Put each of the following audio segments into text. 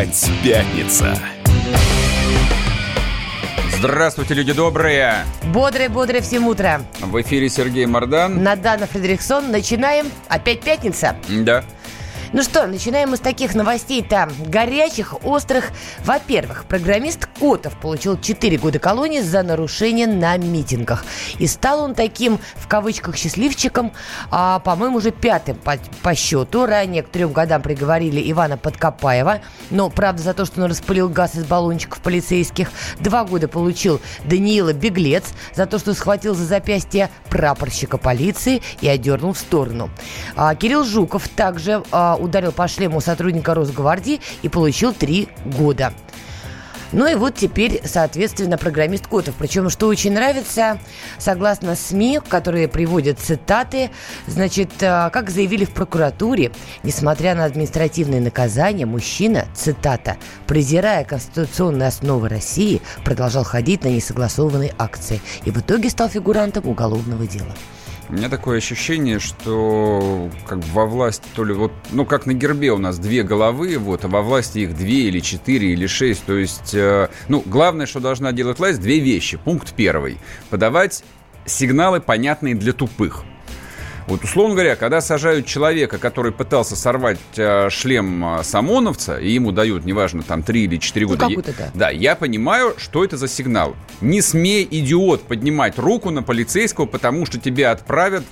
Опять пятница. Здравствуйте, люди добрые! Бодрое-бодрое всем утро. В эфире Сергей Мордан. Надана Фредериксон. Начинаем. Опять пятница. Да. Ну что, начинаем мы с таких новостей-то горячих, острых. Во-первых, программист Котов получил 4 года колонии за нарушение на митингах. И стал он таким, в кавычках, счастливчиком, а, по-моему, уже пятым по, по счету. Ранее к трем годам приговорили Ивана Подкопаева. Но, правда, за то, что он распылил газ из баллончиков полицейских. Два года получил Даниила Беглец за то, что схватил за запястье прапорщика полиции и одернул в сторону. А, Кирилл Жуков также а, ударил по шлему сотрудника Росгвардии и получил три года. Ну и вот теперь, соответственно, программист Котов. Причем, что очень нравится, согласно СМИ, которые приводят цитаты, значит, э, как заявили в прокуратуре, несмотря на административные наказания, мужчина, цитата, презирая конституционные основы России, продолжал ходить на несогласованные акции и в итоге стал фигурантом уголовного дела. У меня такое ощущение, что как во власти то ли вот, ну как на гербе у нас две головы, вот, а во власти их две или четыре или шесть. То есть, э, ну главное, что должна делать власть, две вещи. Пункт первый: подавать сигналы понятные для тупых. Вот, условно говоря, когда сажают человека, который пытался сорвать э, шлем э, СОМОНовца, и ему дают, неважно, там, 3 или 4 Ну, года. будто да. Да, я понимаю, что это за сигнал. Не смей, идиот, поднимать руку на полицейского, потому что тебя отправят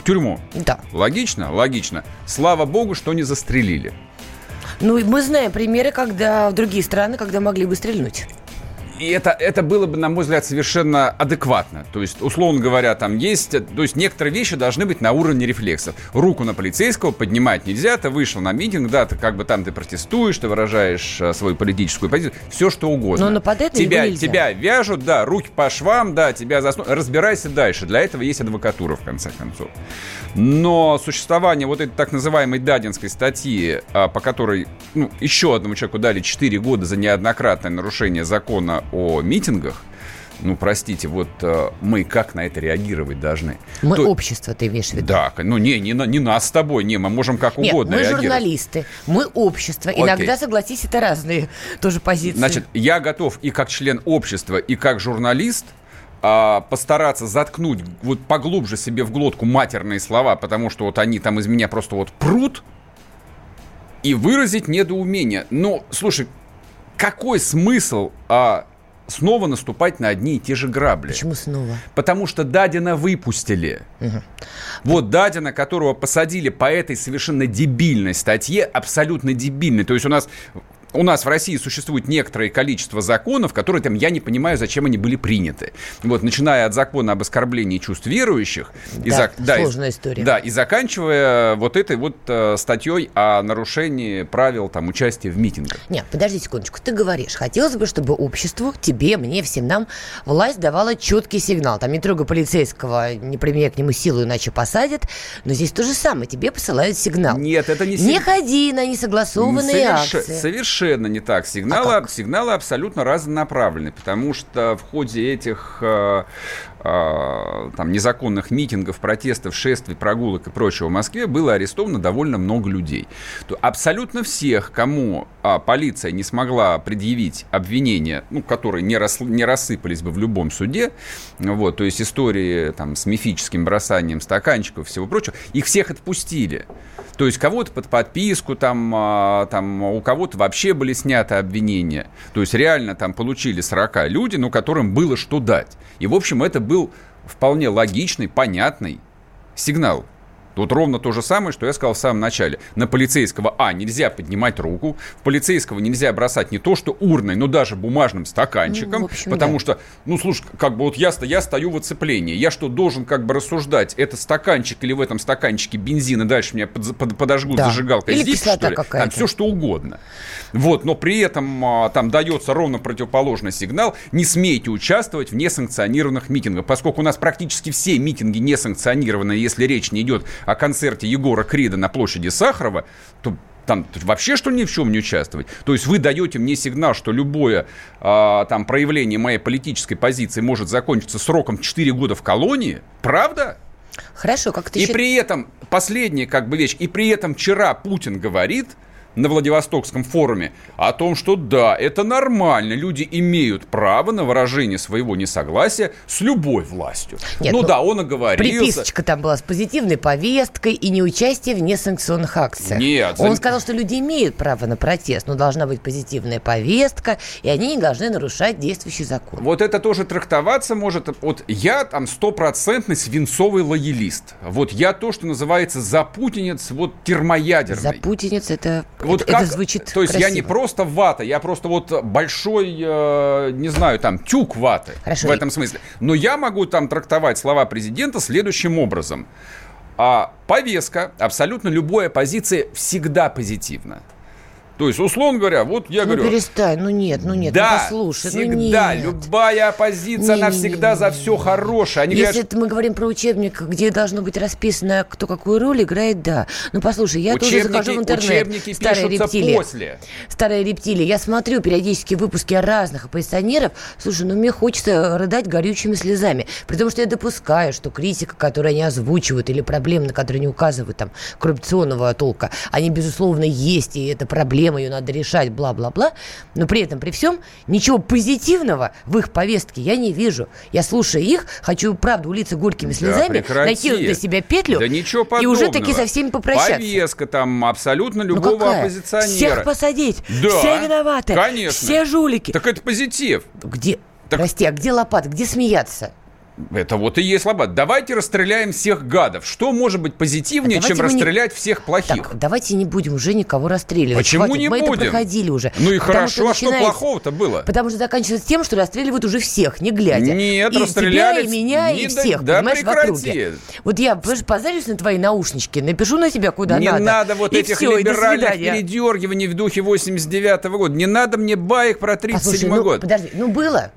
в тюрьму. Да. Логично? Логично. Слава богу, что не застрелили. Ну, и мы знаем примеры, когда в другие страны, когда могли бы стрельнуть. И это, это было бы, на мой взгляд, совершенно адекватно. То есть, условно говоря, там есть... То есть, некоторые вещи должны быть на уровне рефлексов. Руку на полицейского поднимать нельзя. Ты вышел на митинг, да, ты как бы там ты протестуешь, ты выражаешь э, свою политическую позицию. Все, что угодно. Но нападать тебя, нельзя. тебя вяжут, да, руки по швам, да, тебя заснут. Разбирайся дальше. Для этого есть адвокатура, в конце концов. Но существование вот этой так называемой Дадинской статьи, а, по которой ну, еще одному человеку дали 4 года за неоднократное нарушение закона о митингах, ну, простите, вот э, мы как на это реагировать должны? Мы То- общество, ты имеешь в виду? Да, ну не, не, не нас с тобой, не, мы можем как Нет, угодно мы реагировать. журналисты, мы общество. Окей. Иногда, согласись, это разные тоже позиции. Значит, я готов и как член общества, и как журналист а, постараться заткнуть вот поглубже себе в глотку матерные слова, потому что вот они там из меня просто вот прут, и выразить недоумение. Но, слушай, какой смысл а, снова наступать на одни и те же грабли? Почему снова? Потому что Дадина выпустили. Вот Дадина, которого посадили по этой совершенно дебильной статье, абсолютно дебильной. То есть у нас у нас в России существует некоторое количество законов, которые там я не понимаю, зачем они были приняты. Вот, начиная от закона об оскорблении чувств верующих, и Да, и- сложная история. Да, и заканчивая вот этой вот э, статьей о нарушении правил там участия в митингах. Нет, подожди секундочку. Ты говоришь, хотелось бы, чтобы обществу, тебе, мне, всем нам власть давала четкий сигнал. Там не трогай полицейского, не применяй к нему силу, иначе посадят. Но здесь то же самое. Тебе посылают сигнал. Нет, это не Не сиг- ходи на несогласованные Соверше- акции. Совершенно не так. Сигналы, А как? сигналы абсолютно разнонаправлены, потому что в ходе этих э, там, незаконных митингов, протестов, шествий, прогулок и прочего в Москве было арестовано довольно много людей. То абсолютно всех, кому а, полиция не смогла предъявить обвинения, ну, которые не, рас- не рассыпались бы в любом суде, вот, то есть истории там, с мифическим бросанием стаканчиков и всего прочего, их всех отпустили. То есть кого-то под подписку, там, а, там у кого-то вообще были сняты обвинения. То есть реально там получили 40 люди, ну, которым было что дать. И, в общем, это был вполне логичный, понятный сигнал. Тут ровно то же самое, что я сказал в самом начале. На полицейского, а, нельзя поднимать руку, в полицейского нельзя бросать не то что урной, но даже бумажным стаканчиком, Ну, общем, потому да. что, ну, слушай, как бы вот я, я стою в оцеплении, я что, должен как бы рассуждать, это стаканчик или в этом стаканчике бензин, и дальше меня под- под- подожгут Да. зажигалкой Или здесь, что ли? Там все что угодно. Вот, но при этом а, там дается ровно противоположный сигнал, не смейте участвовать в несанкционированных митингах, поскольку у нас практически все митинги несанкционированы, если речь не идет о концерте Егора Крида на площади Сахарова, то там вообще что ни в чем не участвовать? То есть вы даете мне сигнал, что любое а, там проявление моей политической позиции может закончиться сроком 4 года в колонии? Правда? Хорошо, как ты И считаешь? при этом, последняя как бы вещь, и при этом вчера Путин говорит, на Владивостокском форуме о том, что да, это нормально, люди имеют право на выражение своего несогласия с любой властью. Нет, ну, ну да, он оговорился. Приписочка там была с позитивной повесткой и неучастие в несанкционных акциях. Нет. Он за... сказал, что люди имеют право на протест, но должна быть позитивная повестка, и они не должны нарушать действующий закон. Вот это тоже трактоваться может. Вот я там стопроцентный свинцовый лоялист. Вот я то, что называется запутинец, вот термоядерный. Запутинец это вот это, как, это звучит То есть красиво. я не просто вата, я просто вот большой, э, не знаю, там, тюк ваты Хорошо. в этом смысле. Но я могу там трактовать слова президента следующим образом. А повестка, абсолютно любой оппозиции всегда позитивна. То есть, условно говоря, вот я ну, говорю... перестань, ну нет, ну нет, да, ну послушай, всегда, ну нет. любая оппозиция, не, она не, всегда не, не, за все хорошее. Они Если говорят, мы говорим про учебник, где должно быть расписано, кто какую роль играет, да. Ну послушай, я учебники, тоже захожу в интернет. Учебники старая рептилия, после. Старая рептилия. Я смотрю периодически выпуски разных оппозиционеров. Слушай, ну мне хочется рыдать горючими слезами. При том, что я допускаю, что критика, которую они озвучивают, или проблемы, на которые они указывают, там, коррупционного толка, они, безусловно, есть, и это проблема проблема, ее надо решать, бла-бла-бла. Но при этом, при всем, ничего позитивного в их повестке я не вижу. Я слушаю их, хочу, правда, улиться горькими слезами, да, найти для себя петлю да ничего подобного. и уже таки со всеми попрощаться. Повестка там абсолютно ну любого ну оппозиционера. Всех посадить, да, все виноваты, конечно. все жулики. Так это позитив. Где? Так... Прости, а где лопата, где смеяться? Это вот и есть лоба. Давайте расстреляем всех гадов. Что может быть позитивнее, а чем расстрелять не... всех плохих? Так, давайте не будем уже никого расстреливать. Почему Хватит, не мы будем? это проходили уже. Ну и Потому хорошо, а что плохого-то было? Потому что заканчивается тем, что расстреливают уже всех, не глядя. Нет, и расстреляли... тебя, и меня, не и всех, да, понимаешь, прекрати. в округе. Вот я позарюсь на твои наушнички, напишу на тебя куда не надо. Не надо вот этих все, либеральных передергиваний в духе 89-го года. Не надо мне баек про 37-й ну, год. Подожди, ну было.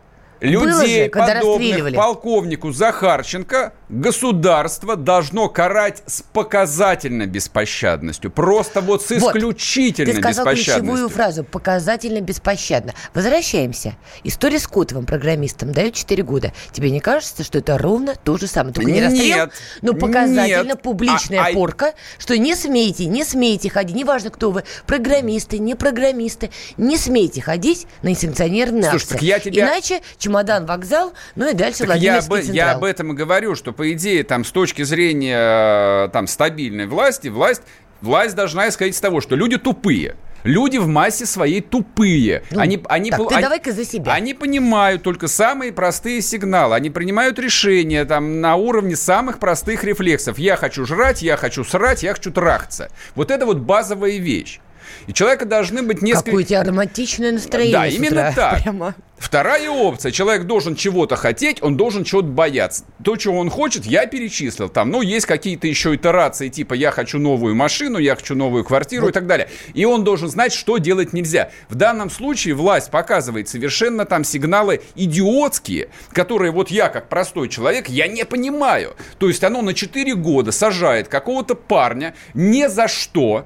Людей, же, подобных полковнику Захарченко, государство должно карать с показательной беспощадностью. Просто вот с исключительной вот, ты сказал беспощадностью. ключевую фразу «показательно беспощадно». Возвращаемся. История с Котовым, программистом, дает 4 года. Тебе не кажется, что это ровно то же самое? Только не расстрел, нет, но показательно нет. публичная а, а порка, что не смейте, не смейте ходить, неважно, кто вы, программисты, не программисты, не смейте ходить на несанкционированные Слушай, акции. Я тебя... Иначе чемодан, вокзал, ну и дальше так Владимирский я, централ. я об этом и говорю, что, по идее, там, с точки зрения там, стабильной власти, власть, власть должна исходить из того, что люди тупые. Люди в массе своей тупые. Ну, они, они, так, они, давай-ка за себя. Они понимают только самые простые сигналы. Они принимают решения там, на уровне самых простых рефлексов. Я хочу жрать, я хочу срать, я хочу трахаться. Вот это вот базовая вещь. И человека должны быть несколько... Какое у тебя романтичное настроение Да, именно так. Прямо. Вторая опция. Человек должен чего-то хотеть, он должен чего-то бояться. То, чего он хочет, я перечислил. Там, ну, есть какие-то еще итерации, типа я хочу новую машину, я хочу новую квартиру вот. и так далее. И он должен знать, что делать нельзя. В данном случае власть показывает совершенно там сигналы идиотские, которые вот я, как простой человек, я не понимаю. То есть оно на 4 года сажает какого-то парня ни за что,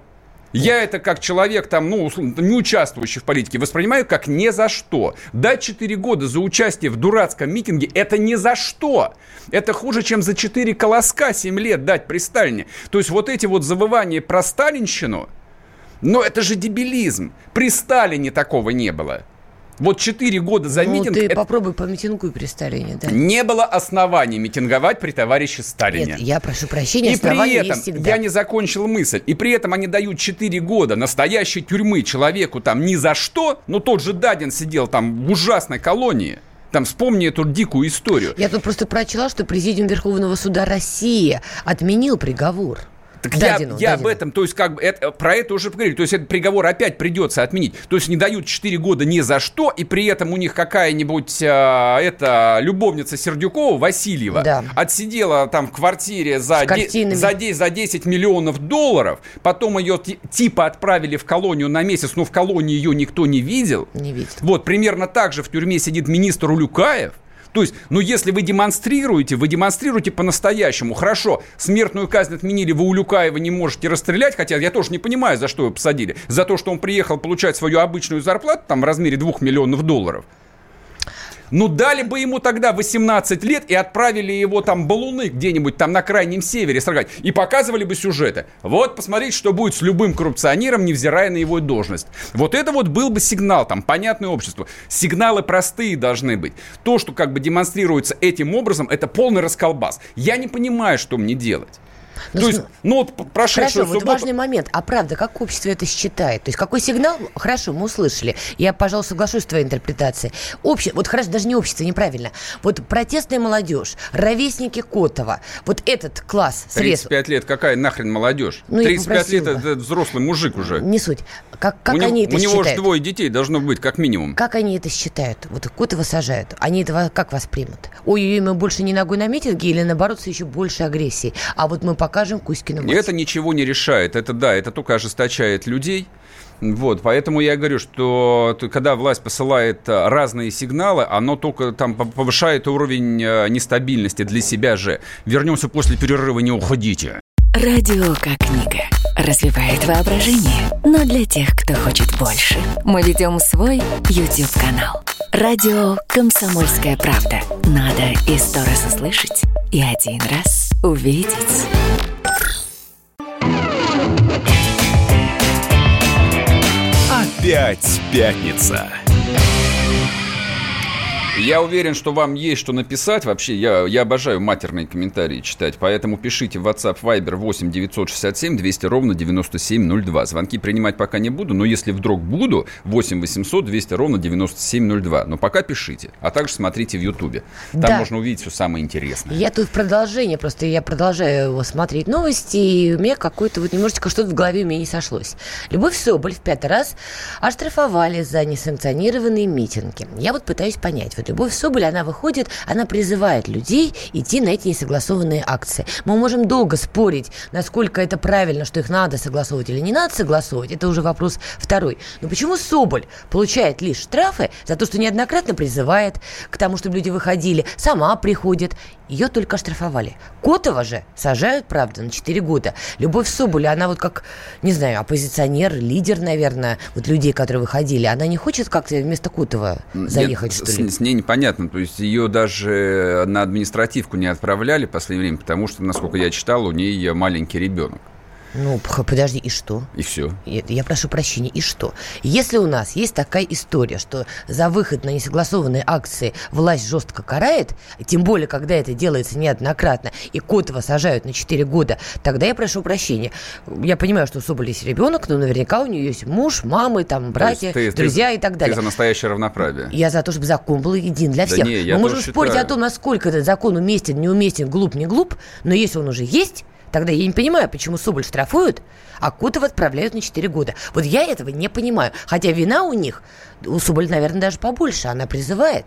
я это как человек, там, ну, не участвующий в политике, воспринимаю как ни за что. Дать 4 года за участие в дурацком митинге – это ни за что. Это хуже, чем за 4 колоска 7 лет дать при Сталине. То есть вот эти вот завывания про сталинщину, но это же дебилизм. При Сталине такого не было. Вот 4 года за ну, митинг... ты это... попробуй помитингуй при Сталине, да? Не было оснований митинговать при товарище Сталине. Нет, я прошу прощения, И при этом, я не закончил мысль, и при этом они дают 4 года настоящей тюрьмы человеку там ни за что, но тот же Дадин сидел там в ужасной колонии. Там вспомни эту дикую историю. Я тут просто прочла, что Президиум Верховного суда России отменил приговор. Так Дадину, я, я об этом, то есть как бы это, про это уже поговорили. То есть этот приговор опять придется отменить. То есть не дают 4 года ни за что, и при этом у них какая-нибудь а, эта любовница Сердюкова, Васильева, да. отсидела там в квартире за, де, за, 10, за 10 миллионов долларов, потом ее типа отправили в колонию на месяц, но в колонии ее никто не видел. Не видел. Вот, примерно так же в тюрьме сидит министр Улюкаев. То есть, ну если вы демонстрируете, вы демонстрируете по-настоящему. Хорошо, смертную казнь отменили, вы Улюкаева не можете расстрелять, хотя я тоже не понимаю, за что его посадили. За то, что он приехал получать свою обычную зарплату, там, в размере 2 миллионов долларов. Ну, дали бы ему тогда 18 лет и отправили его там балуны где-нибудь там на крайнем севере строгать. И показывали бы сюжеты. Вот, посмотрите, что будет с любым коррупционером, невзирая на его должность. Вот это вот был бы сигнал, там, понятный обществу. Сигналы простые должны быть. То, что как бы демонстрируется этим образом, это полный расколбас. Я не понимаю, что мне делать. Ну, То есть, ну вот прошедшую Хорошо, вот важный момент. А правда, как общество это считает? То есть какой сигнал? Хорошо, мы услышали. Я, пожалуй, соглашусь с твоей интерпретацией. Обще... Вот хорошо, даже не общество, неправильно. Вот протестная молодежь, ровесники Котова, вот этот класс средств... 35 лет, какая нахрен молодежь? Ну, 35 лет это взрослый мужик уже. Не суть. Как, как у они него, это У него же двое детей должно быть, как минимум. Как они это считают? Вот Котова сажают. Они этого как воспримут? Ой-ой-ой, мы больше не ногой на митинге или наоборот, еще больше агрессии? А вот мы покажем Кузькину мать. Это ничего не решает. Это да, это только ожесточает людей. Вот, поэтому я говорю, что когда власть посылает э, разные сигналы, оно только там повышает уровень э, нестабильности для себя же. Вернемся после перерыва, не уходите. Радио как книга. Развивает воображение. Но для тех, кто хочет больше. Мы ведем свой YouTube-канал. Радио «Комсомольская правда». Надо и сто раз услышать, и один раз увидеть. Опять пятница. Я уверен, что вам есть что написать. Вообще, я, я обожаю матерные комментарии читать. Поэтому пишите в WhatsApp Viber 8 967 200 ровно 9702. Звонки принимать пока не буду, но если вдруг буду, 8 800 200 ровно 9702. Но пока пишите. А также смотрите в Ютубе. Там да. можно увидеть все самое интересное. Я тут в продолжение, просто я продолжаю его смотреть новости, и у меня какое-то вот немножечко что-то в голове у меня не сошлось. Любовь Соболь в пятый раз оштрафовали за несанкционированные митинги. Я вот пытаюсь понять, вот Любовь Соболь, она выходит, она призывает людей идти на эти несогласованные акции. Мы можем долго спорить, насколько это правильно, что их надо согласовывать или не надо согласовывать. Это уже вопрос второй. Но почему Соболь получает лишь штрафы за то, что неоднократно призывает к тому, чтобы люди выходили, сама приходит ее только оштрафовали. Котова же сажают, правда, на 4 года. Любовь Соболя, она вот как, не знаю, оппозиционер, лидер, наверное, вот людей, которые выходили, она не хочет как-то вместо Котова заехать, Нет, что ли? С, с ней непонятно. То есть ее даже на административку не отправляли в последнее время, потому что, насколько я читал, у нее маленький ребенок. Ну, подожди, и что? И все. Я, я прошу прощения, и что? Если у нас есть такая история, что за выход на несогласованные акции власть жестко карает, тем более, когда это делается неоднократно, и Котова сажают на 4 года, тогда я прошу прощения. Я понимаю, что у Соболя есть ребенок, но наверняка у нее есть муж, мамы, там, братья, ты, друзья ты, и так далее. Ты за настоящее равноправие. Я за то, чтобы закон был един для всех. Да не, я Мы можем спорить считаю. о том, насколько этот закон уместен, неуместен, глуп, не глуп, но если он уже есть, Тогда я не понимаю, почему Соболь штрафуют, а Котова отправляют на 4 года. Вот я этого не понимаю. Хотя вина у них, у Соболь, наверное, даже побольше. Она призывает.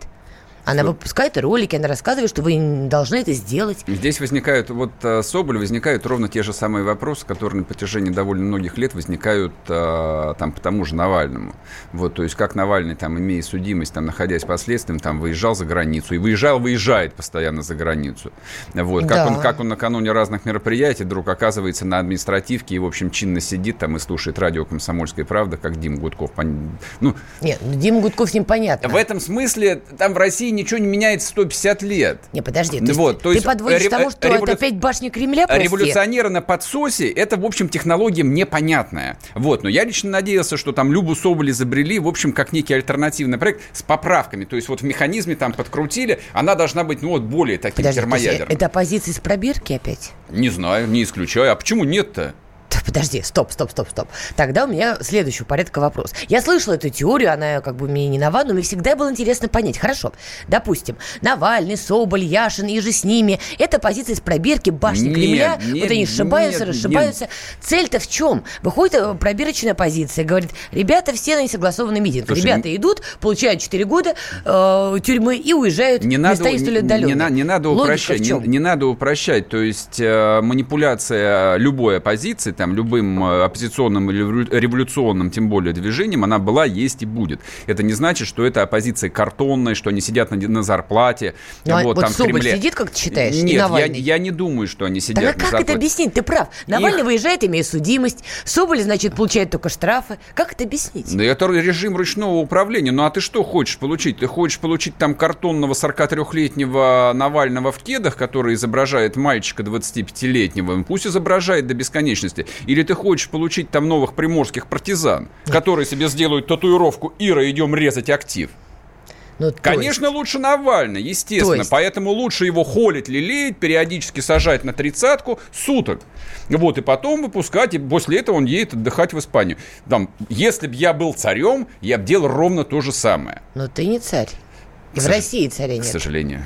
Она выпускает ролики, она рассказывает, что вы должны это сделать. Здесь возникают, вот э, Соболь, возникают ровно те же самые вопросы, которые на протяжении довольно многих лет возникают э, там по тому же Навальному. Вот, то есть как Навальный, там, имея судимость, там, находясь под следствием, там, выезжал за границу. И выезжал, выезжает постоянно за границу. Вот, как, да. он, как он накануне разных мероприятий вдруг оказывается на административке и, в общем, чинно сидит там и слушает радио «Комсомольская правда», как Дим Гудков. Ну, Нет, ну, Дима Гудков с ним понятно. В этом смысле там в России ничего не меняется 150 лет. Не, подожди, то вот, то ты есть, подводишь ре- тому, что револю... это опять башня Кремля, прости? Революционеры на подсосе, это, в общем, технология мне понятная. Вот, но я лично надеялся, что там Любу Соболь изобрели, в общем, как некий альтернативный проект с поправками. То есть вот в механизме там подкрутили, она должна быть, ну вот, более таким подожди, термоядерным. Это оппозиция с пробирки опять? Не знаю, не исключаю. А почему нет-то? Подожди, стоп, стоп, стоп, стоп. Тогда у меня следующий порядка вопрос. Я слышала эту теорию, она как бы мне не нова, но мне всегда было интересно понять. Хорошо, допустим, Навальный, Соболь, Яшин и же с ними. Это позиция из пробирки башни нет, Кремля. Нет, вот они сшибаются, нет, расшибаются. Цель-то в чем? Выходит э, пробирочная позиция, говорит, ребята все на несогласованный митинг. Слушай, ребята не... идут, получают 4 года э, тюрьмы и уезжают не надо, не, не, не надо упрощать. Не, не надо упрощать. То есть э, манипуляция любой оппозиции, там, там, любым э, оппозиционным или революционным, тем более, движением, она была, есть и будет. Это не значит, что это оппозиция картонная, что они сидят на, на зарплате. Ну, вот, вот там, Соболь Кремле. сидит, как ты считаешь, Нет, я, я не думаю, что они сидят так, а как зарплате. это объяснить? Ты прав. Навальный Их... выезжает, имея судимость. Соболь, значит, получает только штрафы. Как это объяснить? Да это режим ручного управления. Ну а ты что хочешь получить? Ты хочешь получить там картонного 43-летнего Навального в кедах, который изображает мальчика 25-летнего? Пусть изображает до бесконечности. Или ты хочешь получить там новых приморских партизан, которые себе сделают татуировку «Ира, идем резать актив»? Ну, Конечно, есть... лучше Навальный, естественно. Есть... Поэтому лучше его холить, лелеять, периодически сажать на тридцатку суток. Вот, и потом выпускать, и после этого он едет отдыхать в Испанию. Там, если бы я был царем, я бы делал ровно то же самое. Но ты не царь. И в России царя нет. К сожалению.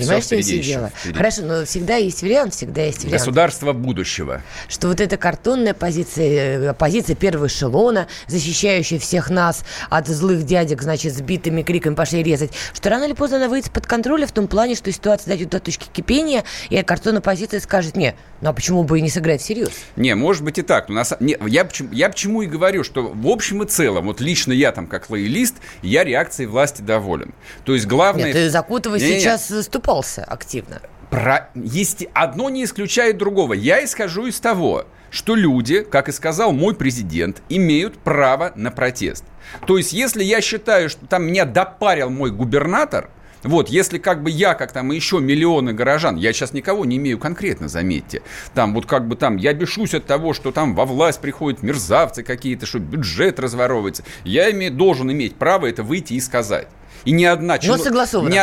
Понимаешь, что все дело? Хорошо, но всегда есть вариант, всегда есть вариант. Государство будущего. Что вот эта картонная позиция, э, позиция первого эшелона, защищающая всех нас от злых дядек, значит, сбитыми криками пошли резать, что рано или поздно она выйдет под контроль в том плане, что ситуация дойдет до точки кипения, и картонная позиция скажет, не, ну а почему бы и не сыграть всерьез? Не, может быть и так. Но на, не, я, почему, я почему и говорю, что в общем и целом, вот лично я там как лоялист, я реакцией власти доволен. То есть главное... Нет, ты Закутова сейчас заступался активно. Про... Есть... Одно не исключает другого. Я исхожу из того, что люди, как и сказал мой президент, имеют право на протест. То есть, если я считаю, что там меня допарил мой губернатор, вот, если как бы я, как там еще миллионы горожан, я сейчас никого не имею конкретно, заметьте, там вот как бы там, я бешусь от того, что там во власть приходят мерзавцы какие-то, что бюджет разворовывается, я имею, должен иметь право это выйти и сказать. И ни одна... Но согласованно. Ни,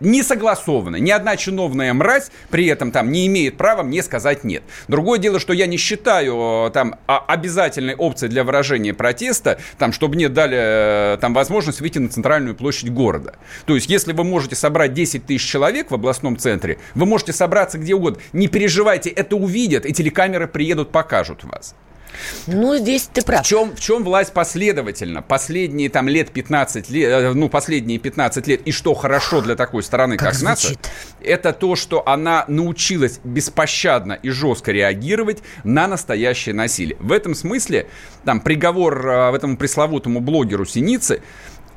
не согласованно. Ни одна чиновная мразь при этом там не имеет права мне сказать нет. Другое дело, что я не считаю там обязательной опцией для выражения протеста, там, чтобы мне дали э, там возможность выйти на центральную площадь города. То есть, если вы можете собрать 10 тысяч человек в областном центре, вы можете собраться где угодно. Не переживайте, это увидят, и телекамеры приедут, покажут вас. Ну, здесь ты прав. В чем, в чем власть последовательно? Последние там лет 15 лет, э, ну, последние 15 лет, и что хорошо для такой страны, как, как нация, это то, что она научилась беспощадно и жестко реагировать на настоящее насилие. В этом смысле, там, приговор э, этому пресловутому блогеру Синицы,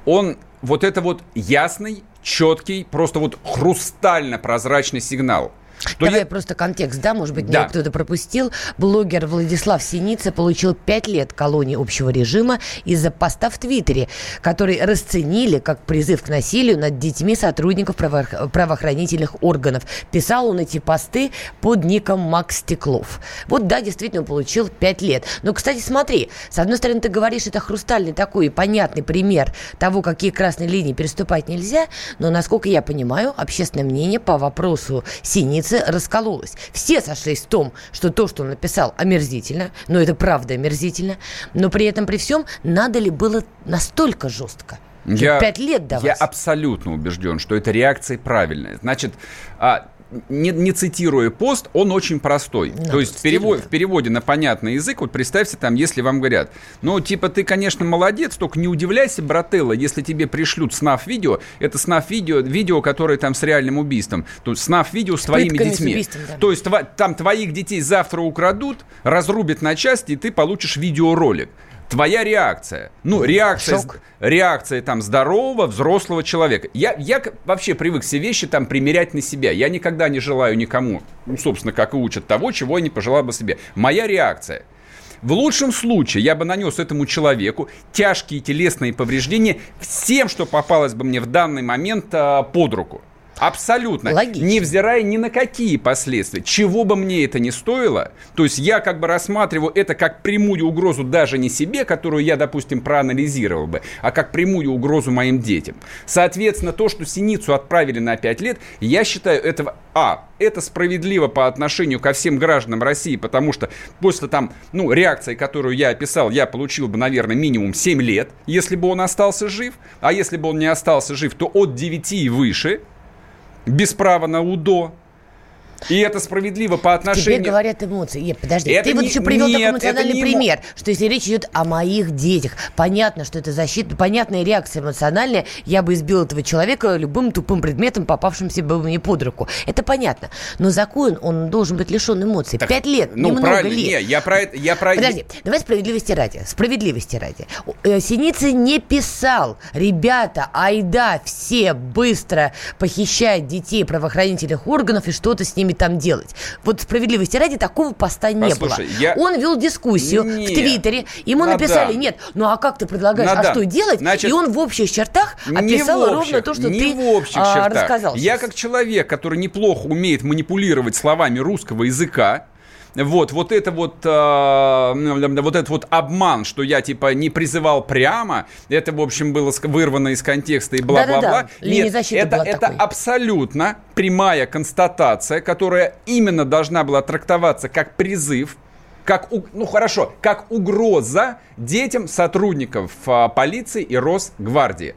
он вот это вот ясный, четкий, просто вот хрустально-прозрачный сигнал – что Давай я... просто контекст, да, может быть, да. кто-то пропустил. Блогер Владислав Синица получил 5 лет колонии общего режима из-за поста в Твиттере, который расценили как призыв к насилию над детьми сотрудников право- правоохранительных органов. Писал он эти посты под ником Макс Стеклов. Вот, да, действительно, получил 5 лет. Но, кстати, смотри, с одной стороны, ты говоришь, это хрустальный такой понятный пример того, какие красные линии переступать нельзя, но, насколько я понимаю, общественное мнение по вопросу Синицы улице раскололась. Все сошлись в том, что то, что он написал, омерзительно, но это правда омерзительно, но при этом при всем надо ли было настолько жестко? Я, Пять лет давать. Я абсолютно убежден, что эта реакция правильная. Значит, а, не, не цитируя пост, он очень простой. Надо То есть в, перевод, в переводе на понятный язык, вот представьте там, если вам говорят, ну, типа, ты, конечно, молодец, только не удивляйся, брателло, если тебе пришлют снав-видео, это снав-видео, видео, которое там с реальным убийством, то есть снав-видео с, с твоими детьми. Убийством, да. То есть там твоих детей завтра украдут, разрубят на части, и ты получишь видеоролик твоя реакция. Ну, реакция, Шок. реакция там здорового, взрослого человека. Я, я вообще привык все вещи там примерять на себя. Я никогда не желаю никому, ну, собственно, как и учат, того, чего я не пожелал бы себе. Моя реакция. В лучшем случае я бы нанес этому человеку тяжкие телесные повреждения всем, что попалось бы мне в данный момент а, под руку. Абсолютно. Логично. Невзирая ни на какие последствия. Чего бы мне это ни стоило, то есть я как бы рассматриваю это как прямую угрозу даже не себе, которую я, допустим, проанализировал бы, а как прямую угрозу моим детям. Соответственно, то, что Синицу отправили на 5 лет, я считаю этого, а, это справедливо по отношению ко всем гражданам России, потому что после там, ну, реакции, которую я описал, я получил бы, наверное, минимум 7 лет, если бы он остался жив, а если бы он не остался жив, то от 9 и выше – без права на УДО. И это справедливо по отношению... Тебе говорят эмоции. Нет, подожди, это ты не... вот еще привел Нет, такой эмоциональный не... пример, что если речь идет о моих детях, понятно, что это защита, понятная реакция эмоциональная, я бы избил этого человека любым тупым предметом, попавшимся бы мне под руку. Это понятно. Но закон, он должен быть лишен эмоций. Пять лет, ну, немного лет. Не, я про это... Я про... Подожди, давай справедливости ради. Справедливости ради. Э, Синицы не писал, ребята, айда, все быстро похищать детей правоохранительных органов и что-то с ними там делать. Вот справедливости ради такого поста не Послушай, было. Я... Он вел дискуссию нет. в Твиттере, ему Надо. написали, нет, ну а как ты предлагаешь, Надо. а что делать? Значит, и он в общих чертах описал общих, ровно то, что ты в общих а, чертах. рассказал. Я сейчас. как человек, который неплохо умеет манипулировать словами русского языка, вот, вот это вот, э, вот этот вот обман, что я типа не призывал прямо, это, в общем, было вырвано из контекста и бла-бла-бла. Нет, это, это абсолютно прямая констатация, которая именно должна была трактоваться как призыв как, ну хорошо, как угроза детям сотрудников а, полиции и Росгвардии.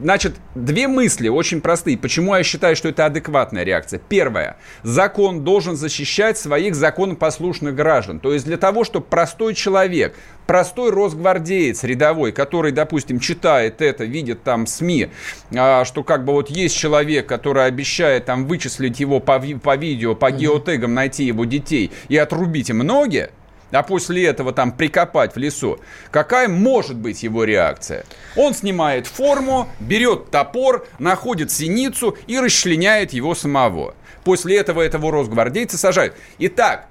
Значит, две мысли очень простые. Почему я считаю, что это адекватная реакция? Первое. Закон должен защищать своих законопослушных граждан. То есть для того, чтобы простой человек, простой росгвардеец рядовой, который, допустим, читает это, видит там СМИ, а, что как бы вот есть человек, который обещает там вычислить его по, по видео, по геотегам найти его детей и отрубить им ноги, а после этого там прикопать в лесу, какая может быть его реакция? Он снимает форму, берет топор, находит синицу и расчленяет его самого. После этого этого росгвардейца сажают. Итак,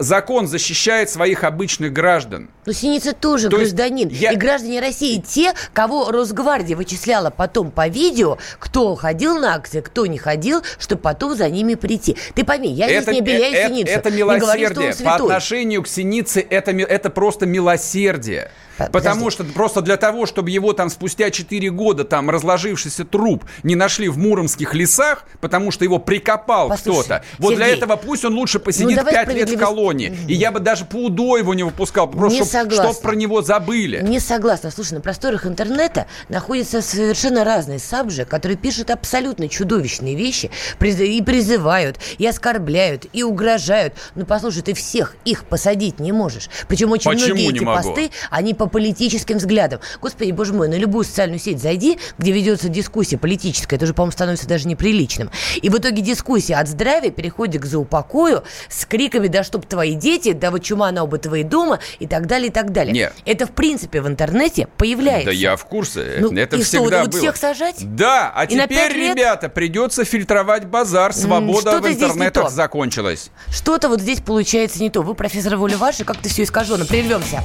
закон защищает своих обычных граждан. Но Синица тоже То гражданин. Я... И граждане России те, кого Росгвардия вычисляла потом по видео, кто ходил на акции, кто не ходил, чтобы потом за ними прийти. Ты пойми, я это, здесь не обеляю это, Синицу. Это милосердие. Говорю, по отношению к Синице это, это просто милосердие. Потому Подожди. что просто для того, чтобы его там спустя 4 года там разложившийся труп не нашли в муромских лесах, потому что его прикопал кто-то. Вот Сергей, для этого пусть он лучше посидит ну, 5 лет в колонии. И я бы даже по УДО его не выпускал, просто чтобы чтоб про него забыли. Не согласна. Слушай, на просторах интернета находятся совершенно разные сабжи, которые пишут абсолютно чудовищные вещи и призывают, и оскорбляют, и угрожают. Ну, послушай, ты всех их посадить не можешь. Причем очень Почему многие эти могу? посты, они по политическим взглядам. Господи, боже мой, на любую социальную сеть зайди, где ведется дискуссия политическая, это уже, по-моему, становится даже неприличным. И в итоге дискуссия от здравия переходит к заупокою с криками «да чтоб твои дети», «да вот чума на оба твои дома» и так далее, и так далее. Нет. Это, в принципе, в интернете появляется. Да я в курсе. Ну, это и всегда что, было. всех сажать? Да, а и теперь, ребята, придется фильтровать базар. Свобода в интернетах закончилась. Что-то вот здесь получается не то. Вы, профессор Воля ваши, как-то все искажено. Прервемся.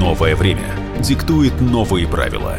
Новое время диктует новые правила.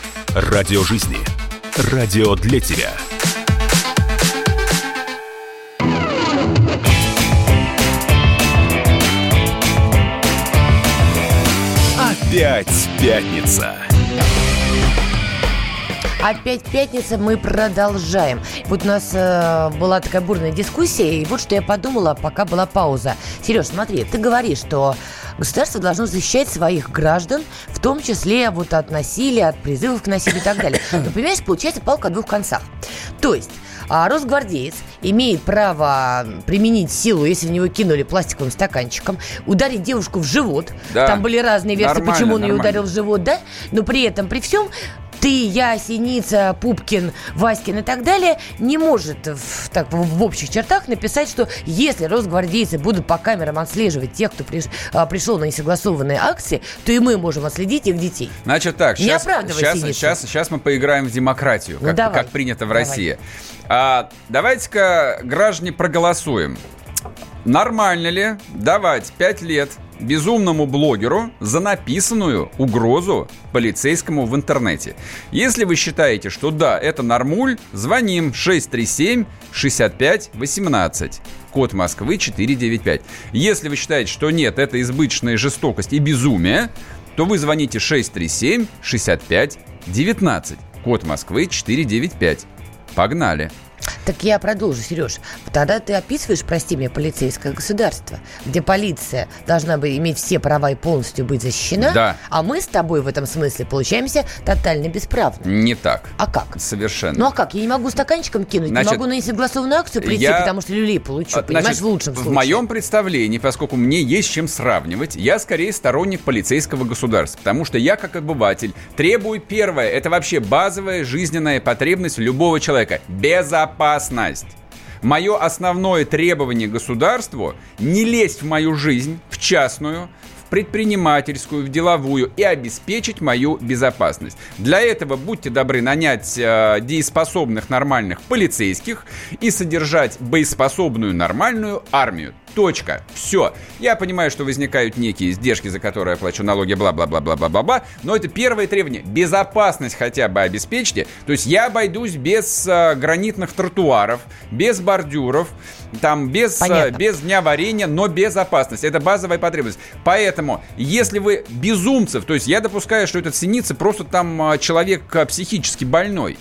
Радио жизни. Радио для тебя. Опять пятница. Опять пятница, мы продолжаем. Вот у нас э, была такая бурная дискуссия, и вот что я подумала, пока была пауза. Сереж, смотри, ты говоришь, что государство должно защищать своих граждан, в том числе вот от насилия, от призывов к насилию и так далее. Но, понимаешь, получается палка о двух концах. То есть а Росгвардеец имеет право применить силу, если в него кинули пластиковым стаканчиком, ударить девушку в живот. Да. Там были разные версии, нормально, почему он ее ударил в живот, да? Но при этом, при всем, ты, я, Синица, Пупкин, Васькин и так далее, не может в, так, в общих чертах написать, что если росгвардейцы будут по камерам отслеживать тех, кто приш, а, пришел на несогласованные акции, то и мы можем отследить их детей. Значит так, не сейчас, сейчас, сейчас, сейчас мы поиграем в демократию, ну, как, давай, как принято в давай. России. А, давайте-ка, граждане, проголосуем. Нормально ли давать 5 лет безумному блогеру за написанную угрозу полицейскому в интернете. Если вы считаете, что да, это нормуль, звоним 637 65 18 код Москвы 495. Если вы считаете, что нет, это избыточная жестокость и безумие, то вы звоните 637 65 19 код Москвы 495. Погнали. Так я продолжу, Сереж. Тогда ты описываешь, прости меня, полицейское государство, где полиция должна бы иметь все права и полностью быть защищена, Да. а мы с тобой в этом смысле получаемся тотально бесправны. Не так. А как? Совершенно. Ну а как? Я не могу стаканчиком кинуть, Значит, не могу на согласованную акцию прийти, я- потому что люлей получу, А, понимаешь, значит, в лучшем случае. В моем представлении, поскольку мне есть с чем сравнивать, я скорее сторонник полицейского государства, потому что я, как обыватель, требую первое, это вообще базовая жизненная потребность любого человека – безопасность. Мое основное требование государству – не лезть в мою жизнь, в частную, в предпринимательскую, в деловую и обеспечить мою безопасность. Для этого будьте добры нанять э, дееспособных нормальных полицейских и содержать боеспособную нормальную армию. Точка. Все. Я понимаю, что возникают некие издержки, за которые я плачу налоги, бла-бла-бла-бла-бла-бла-бла, но это первое требование. Безопасность хотя бы обеспечьте. То есть я обойдусь без э, гранитных тротуаров, без бордюров, там, без, Понятно. без дня варенья, но безопасность. Это базовая потребность. Поэтому, если вы безумцев, то есть я допускаю, что этот Синица просто там э, человек э, психически больной.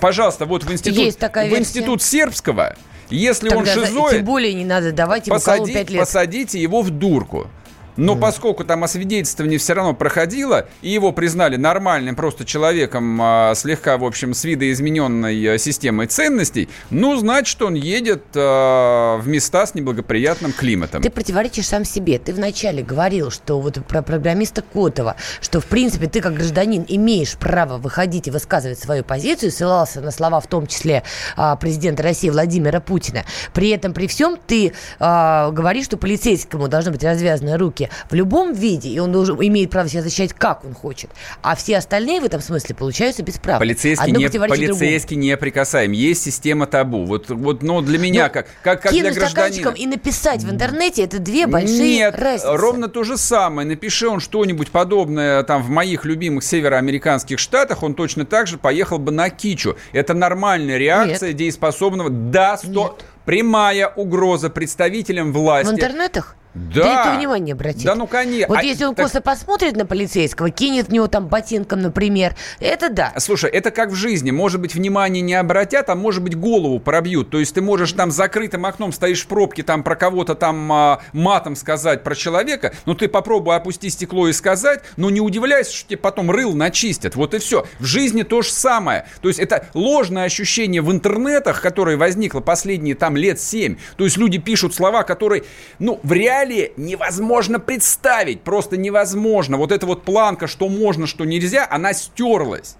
Пожалуйста, вот в институт, в институт сербского, если он Тогда за- шизоид, Тем более не надо давать ему колу посади- 5 лет. посадите его в дурку. Но поскольку там освидетельствование все равно проходило, и его признали нормальным просто человеком, а, слегка, в общем, с видоизмененной а, системой ценностей, ну, значит, он едет а, в места с неблагоприятным климатом. Ты противоречишь сам себе. Ты вначале говорил, что вот про программиста Котова, что, в принципе, ты как гражданин имеешь право выходить и высказывать свою позицию, ссылался на слова, в том числе а, президента России Владимира Путина. При этом, при всем, ты а, говоришь, что полицейскому должны быть развязаны руки в любом виде, и он должен, имеет право себя защищать, как он хочет. А все остальные в этом смысле получаются бесправны. Полицейский, Одно не, другому. полицейский неприкасаем. Есть система табу. Вот, вот но для меня, Ну, как, как, как для гражданина... и написать в интернете это две большие Нет, разницы. ровно то же самое. Напиши он что-нибудь подобное там в моих любимых североамериканских штатах, он точно так же поехал бы на кичу. Это нормальная реакция дееспособного. Да, сто... Прямая угроза представителям власти. В интернетах? Да. Ты это внимание обратил. Да ну, конечно. Вот А, если он так- косо посмотрит на полицейского, кинет в него там ботинком, например, это да. Слушай, это как в жизни. Может быть, внимание не обратят, а может быть, голову пробьют. То есть ты можешь там закрытым окном стоишь в пробке, там про кого-то там а, матом сказать про человека, но ты попробуй опусти стекло и сказать, но не удивляйся, что тебе потом рыл начистят. Вот и все. В жизни то же самое. То есть это ложное ощущение в интернетах, которое возникло последние там лет семь. То есть люди пишут слова, которые, ну, в реалии невозможно представить. Просто невозможно. Вот эта вот планка, что можно, что нельзя, она стерлась.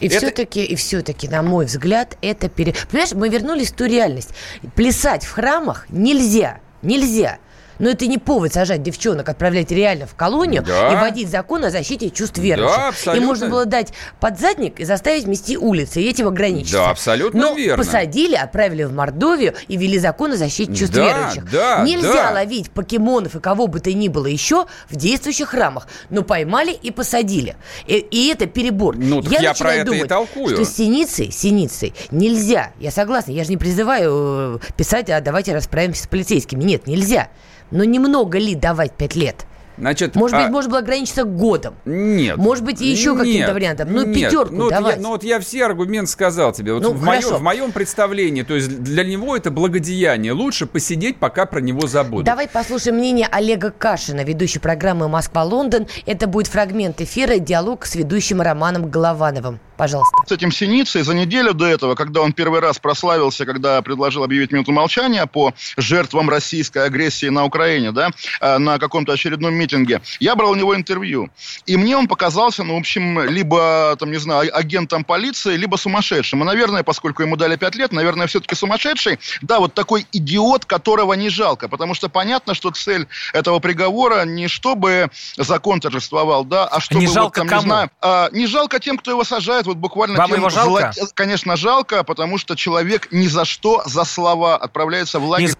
И Это- все-таки, и все-таки, на мой взгляд, это пере... Понимаешь, мы вернулись в ту реальность. Плясать в храмах нельзя. Нельзя. Но это не повод сажать девчонок, отправлять реально в колонию Да. и вводить закон о защите чувств верующих. Да, абсолютно. И можно было дать подзадник и заставить мести улицы, и этим ограничиться. Да, абсолютно Но верно. посадили, отправили в Мордовию и ввели закон о защите чувств Да, верующих. да, Нельзя да. ловить покемонов и кого бы то ни было еще в действующих храмах. Но поймали и посадили. И, и это перебор. Ну, так я начинаю про это и думать, толкую. Что с синицей, синицей нельзя. Я согласна, я же не призываю э, писать, а давайте расправимся с полицейскими. Нет, нельзя. Но немного ли давать пять лет? Значит, Может а, быть, можно было ограничиться годом. Нет. Может быть, и еще каким-то вариантом. Ну, нет. пятерку ну, вот давать. Я, ну, вот я все аргументы сказал тебе. Вот Ну, в, моем, в моем представлении, то есть для него это благодеяние. Лучше посидеть, пока про него забудут. Давай послушаем мнение Олега Кашина, ведущей программы «Москва-Лондон». Это будет фрагмент эфира «Диалог с ведущим Романом Головановым». Пожалуйста. с этим Синицей за неделю до этого, когда он первый раз прославился, когда предложил объявить минуту молчания по жертвам российской агрессии на Украине, да, э, на каком-то очередном митинге, я брал у него интервью. И мне он показался, ну, в общем, либо, там, не знаю, а- агентом полиции, либо сумасшедшим. И, наверное, поскольку ему дали пять лет, наверное, все-таки сумасшедший. Да, вот такой идиот, которого не жалко. Потому что понятно, что цель этого приговора не чтобы закон торжествовал, да, а чтобы, Не вот, жалко там, кому? не знаю, а, не жалко тем, кто его сажает, вот буквально Вам тем его жалко? зло- Конечно, жалко, потому что человек ни за что, за слова отправляется в лагерь.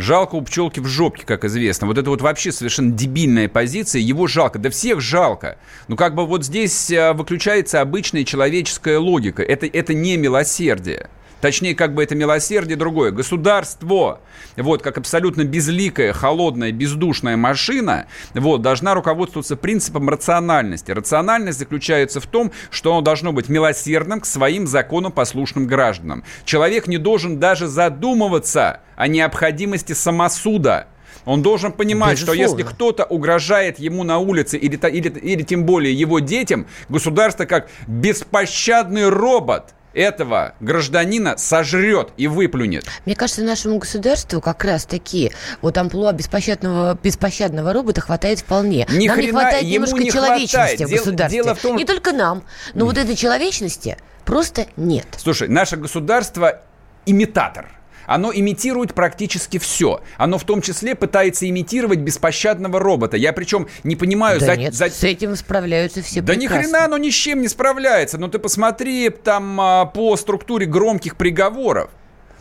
Жалко у пчелки в жопке, как известно. Вот это вот вообще совершенно дебильная позиция. Его жалко. Да всех жалко. Ну, как бы вот здесь э, выключается обычная человеческая логика. Это, это не милосердие. Точнее, как бы это милосердие другое. Государство, вот, как абсолютно безликая, холодная, бездушная машина, вот, должна руководствоваться принципом рациональности. Рациональность заключается в том, что оно должно быть милосердным к своим законопослушным гражданам. Человек не должен даже задумываться о необходимости самосуда. Он должен понимать, Безусловно. что если кто-то угрожает ему на улице или, или, или тем более его детям, государство как беспощадный робот – этого гражданина сожрет и выплюнет. Мне кажется, нашему государству как раз таки вот амплуа беспощадного, беспощадного робота хватает вполне. Ни нам не хватает немножко не человечности хватает. в государстве. Дело в том... Не только нам, но вот этой человечности просто нет. Слушай, наше государство имитатор – оно имитирует практически все. Оно в том числе пытается имитировать беспощадного робота. Я причем не понимаю... Да за, нет, за... с этим справляются все Да прекрасно. ни хрена оно ни с чем не справляется. Но ну, ты посмотри там а, по структуре громких приговоров.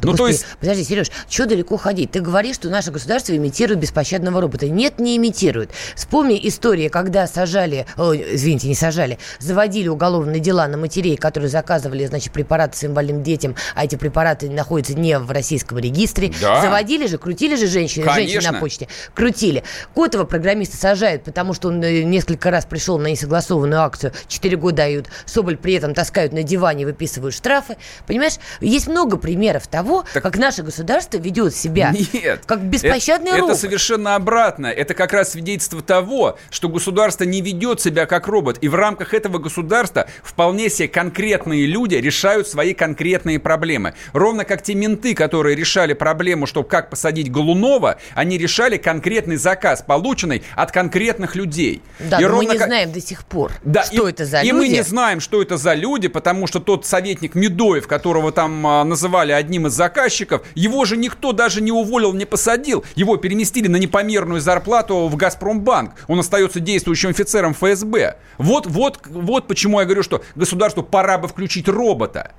Ну, то есть... Подожди, Сереж, что далеко ходить? Ты говоришь, что наше государство имитирует беспощадного робота. Нет, не имитирует. Вспомни историю, когда сажали, о, извините, не сажали, заводили уголовные дела на матерей, которые заказывали, значит, препараты своим больным детям, а эти препараты находятся не в российском регистре. Да. Заводили же, крутили же женщины, женщины на почте. Крутили. Котова программиста сажают, потому что он э, несколько раз пришел на несогласованную акцию, 4 года дают, Соболь при этом таскают на диване, выписывают штрафы. Понимаешь, есть много примеров того, того, так... как наше государство ведет себя. Нет. Как беспощадный это, робот. Это совершенно обратно. Это как раз свидетельство того, что государство не ведет себя как робот. И в рамках этого государства вполне себе конкретные люди решают свои конкретные проблемы. Ровно как те менты, которые решали проблему, что как посадить Голунова, они решали конкретный заказ, полученный от конкретных людей. Да, и но мы не как... знаем до сих пор, да, что и, это за и люди. И мы не знаем, что это за люди, потому что тот советник Медоев, которого там а, называли одним из заказчиков. Его же никто даже не уволил, не посадил. Его переместили на непомерную зарплату в «Газпромбанк». Он остается действующим офицером ФСБ. Вот, вот, вот почему я говорю, что государству пора бы включить робота.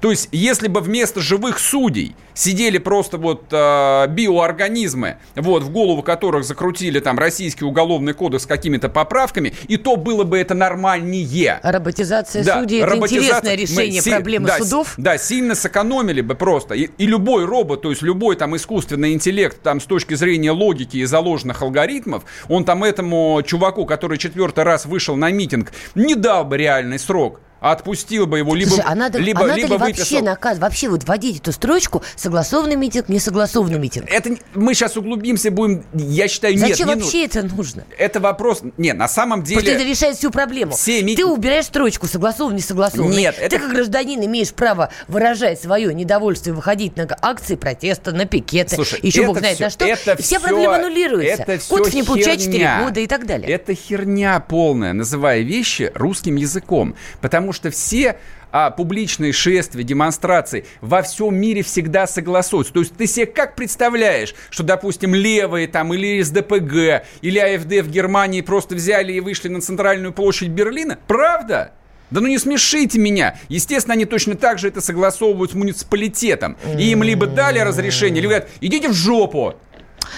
То есть, если бы вместо живых судей сидели просто вот э, биоорганизмы, вот, в голову которых закрутили там российский уголовный кодекс с какими-то поправками, и то было бы это нормальнее. Роботизация да, судей – это интересное решение Мы, проблемы да, судов. Да, сильно сэкономили бы просто. И, и любой робот, то есть любой там искусственный интеллект, там с точки зрения логики и заложенных алгоритмов, он там этому чуваку, который четвертый раз вышел на митинг, не дал бы реальный срок отпустил бы его, либо, Слушай, а надо, либо, а надо либо ли выписал... вообще наказ, вообще вот вводить эту строчку согласованный митинг, несогласованный митинг? Это мы сейчас углубимся, будем, я считаю, Зачем нет. Зачем вообще не это нужно? Это вопрос, не, на самом деле... Потому это решает всю проблему. Все ми... Ты убираешь строчку согласован, не согласован. Нет, Ты это... как гражданин имеешь право выражать свое недовольство и выходить на акции протеста, на пикеты, Слушай, еще бог знает все, на что. Это все все, проблемы аннулируются. Это Котов не получает 4 года и так далее. Это херня полная, называя вещи русским языком. Потому что все а публичные шествия, демонстрации во всем мире всегда согласуются. То есть ты себе как представляешь, что, допустим, левые там или СДПГ, или АФД в Германии просто взяли и вышли на центральную площадь Берлина? Правда? Да ну не смешите меня. Естественно, они точно так же это согласовывают с муниципалитетом. И им либо дали разрешение, либо говорят, идите в жопу.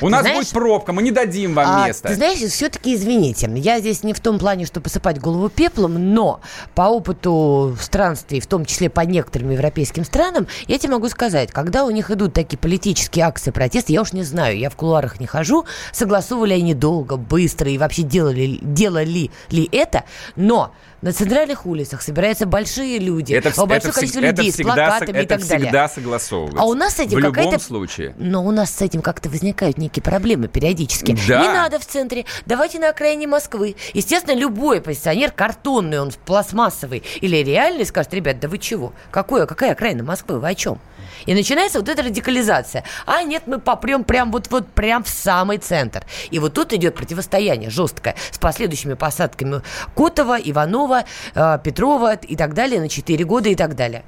У ты нас знаешь, будет пробка, мы не дадим вам а, место. Ты знаешь, все-таки извините, я здесь не в том плане, что посыпать голову пеплом, но по опыту странствий, в том числе по некоторым европейским странам, я тебе могу сказать, когда у них идут такие политические акции протеста, я уж не знаю, я в кулуарах не хожу, согласовывали они долго, быстро и вообще делали, делали ли это, но на центральных улицах собираются большие люди, это, большое это, количество это людей всегда, с плакатами это и так далее. всегда согласовывается. А у нас с этим в какая-то... любом случае. Но у нас с этим как-то возникают некие проблемы периодически. Да. Не надо в центре, давайте на окраине Москвы. Естественно, любой позиционер, картонный он, пластмассовый или реальный, скажет, ребят, да вы чего? Какое, какая окраина Москвы, вы о чем? И начинается вот эта радикализация. А нет, мы попрем прям вот, вот прям в самый центр. И вот тут идет противостояние жесткое с последующими посадками Котова, Иванова, э, Петрова и так далее на 4 года и так далее.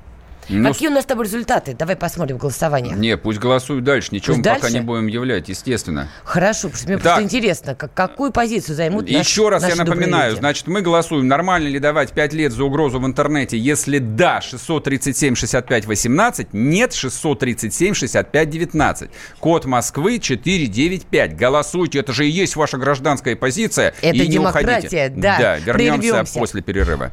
Ну, Какие у нас с тобой результаты? Давай посмотрим голосование. Не, пусть голосуют дальше. Ничего Пусть мы пока дальше? не будем являть, естественно. Хорошо, потому что мне Так. просто интересно, как, какую позицию займут наш- Еще раз я напоминаю, значит, мы голосуем, нормально ли давать 5 лет за угрозу в интернете, если да, 637 65 18, нет, 637 65 19. Код Москвы 495. Голосуйте, это же и есть ваша гражданская позиция. Это и не демократия, уходите. да. Да, вернемся Прервемся. после перерыва.